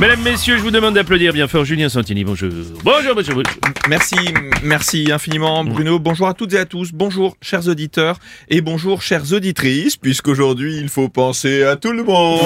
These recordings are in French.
Mesdames, Messieurs, je vous demande d'applaudir bien fort Julien Santini. Bonjour. Bonjour, bonjour. Merci, merci infiniment Bruno. Bonjour à toutes et à tous. Bonjour chers auditeurs et bonjour chères auditrices, puisqu'aujourd'hui il faut penser à tout le monde.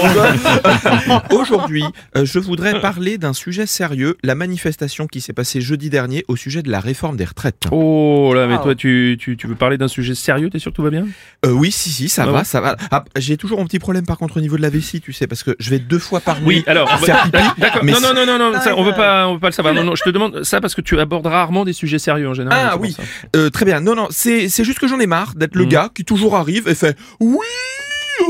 aujourd'hui, euh, je voudrais parler d'un sujet sérieux, la manifestation qui s'est passée jeudi dernier au sujet de la réforme des retraites. Oh là, mais toi, tu, tu, tu veux parler d'un sujet sérieux? T'es sûr que tout va bien? Euh, oui, si, si, ça Ah va, ouais ça va. Ah, J'ai toujours un petit problème par contre au niveau de la vessie, tu sais, parce que je vais deux fois par nuit Oui, alors. faire pipi. D'accord. Non, non, non, non, non, ça, on veut pas, on veut pas le savoir. Non, non, je te demande ça parce que tu abordes rarement des sujets sérieux en général. Ah oui. Euh, très bien. Non, non, c'est c'est juste que j'en ai marre d'être le Mhm. gars qui toujours arrive et fait oui,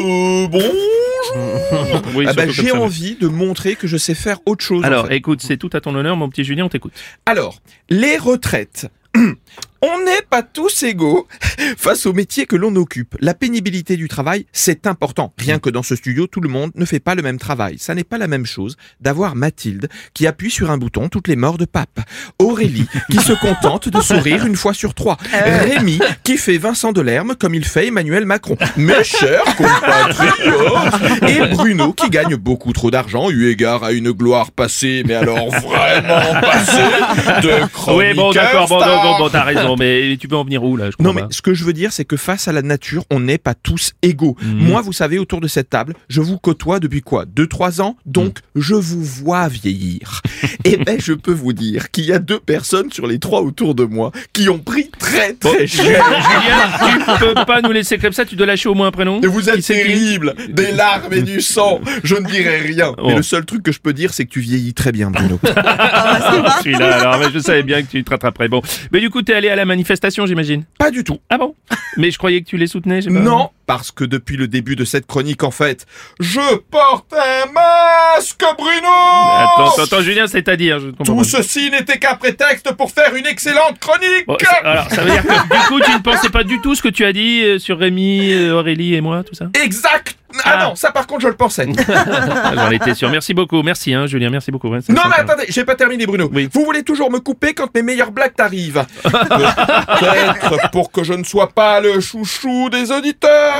euh, bonjour. Oui, Ah bah, j'ai envie de montrer que je sais faire autre chose. en Alors, fait. écoute, c'est tout à ton honneur, mon petit Julien, on t'écoute. Alors, les retraites. On n'est pas tous égaux face au métier que l'on occupe. La pénibilité du travail, c'est important. Rien que dans ce studio, tout le monde ne fait pas le même travail. Ça n'est pas la même chose d'avoir Mathilde qui appuie sur un bouton toutes les morts de pape. Aurélie qui se contente de sourire une fois sur trois. Rémi qui fait Vincent Delerme comme il fait Emmanuel Macron. Mes chers compatriotes Et Bruno qui gagne beaucoup trop d'argent eu égard à une gloire passée, mais alors vraiment passée de chroniqueur Oui, bon, d'accord, bon, bon, bon, bon, t'as raison, mais tu peux en venir où là je Non comprends mais ce que je veux dire c'est que face à la nature, on n'est pas tous égaux. Mhm. Moi, vous savez, autour de cette table, je vous côtoie depuis quoi? Deux, trois ans? Donc, Mhm. je vous vois vieillir. Et ben, je peux vous dire qu'il y a deux personnes sur les trois autour de moi qui ont pris très très Julien, cher. Julien, tu peux pas nous laisser comme ça, tu dois lâcher au moins un prénom. Et vous êtes terrible, des larmes et du sang. Je ne dirai rien. Oh. Mais le seul truc que je peux dire, c'est que tu vieillis très bien, Bruno. Celui-là, alors, mais je savais bien que tu te rattraperais. Bon, mais du coup, t'es allé à la manifestation, j'imagine? pas du tout. Ah bon? Mais je croyais que tu les soutenais, je sais pas. Non, parce que depuis le début de cette chronique, en fait, je porte un masque, Bruno Attends, Julien, c'est-à-dire, je Tout pas. ceci n'était qu'un prétexte pour faire une excellente chronique Bon, alors, ça veut dire que du coup, tu ne pensais pas du tout ce que tu as dit euh, sur Rémi, euh, Aurélie et moi, tout ça Exact Ah, Ah. non, ça par contre je le pensais. J'en étais sûr. Merci beaucoup, merci, hein, Julien, merci beaucoup. ouais, non mais attendez, j'ai pas terminé Bruno. Oui. Vous voulez toujours me couper quand mes meilleures blagues t'arrivent. Peut-être pour que je ne sois pas le chouchou des auditeurs.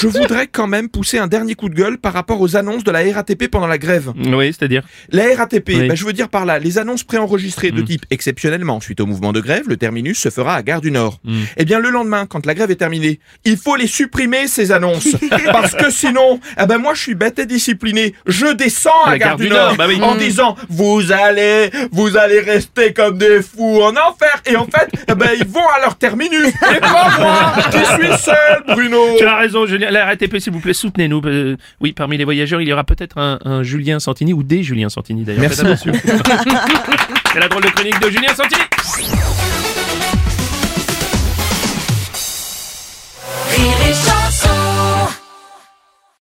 Je voudrais quand même pousser un dernier coup de gueule par rapport aux annonces de la RATP pendant la grève. Oui, c'est-à-dire La RATP, Oui. ben, je veux dire par là, les annonces préenregistrées de Mm. type exceptionnellement, suite au mouvement de grève, le terminus se fera à Gare du Nord. Mm. Eh bien, le lendemain, quand la grève est terminée, il faut les supprimer, ces annonces. parce que sinon, eh ben, moi, je suis bête et discipliné. Je descends à La Gare, du Nord, bah oui. en Mm. disant, vous allez, vous allez rester comme des fous en enfer. Et en fait, eh ben, ils vont à leur terminus. Et pas moi, qui suis seul, Bruno. Tu as raison, Julien. La RATP, s'il vous plaît, soutenez-nous. Euh, oui, parmi les voyageurs, il y aura peut-être un, un Julien Santini ou des Julien Santini d'ailleurs. Merci. C'est la drôle de chronique de Julien Santini.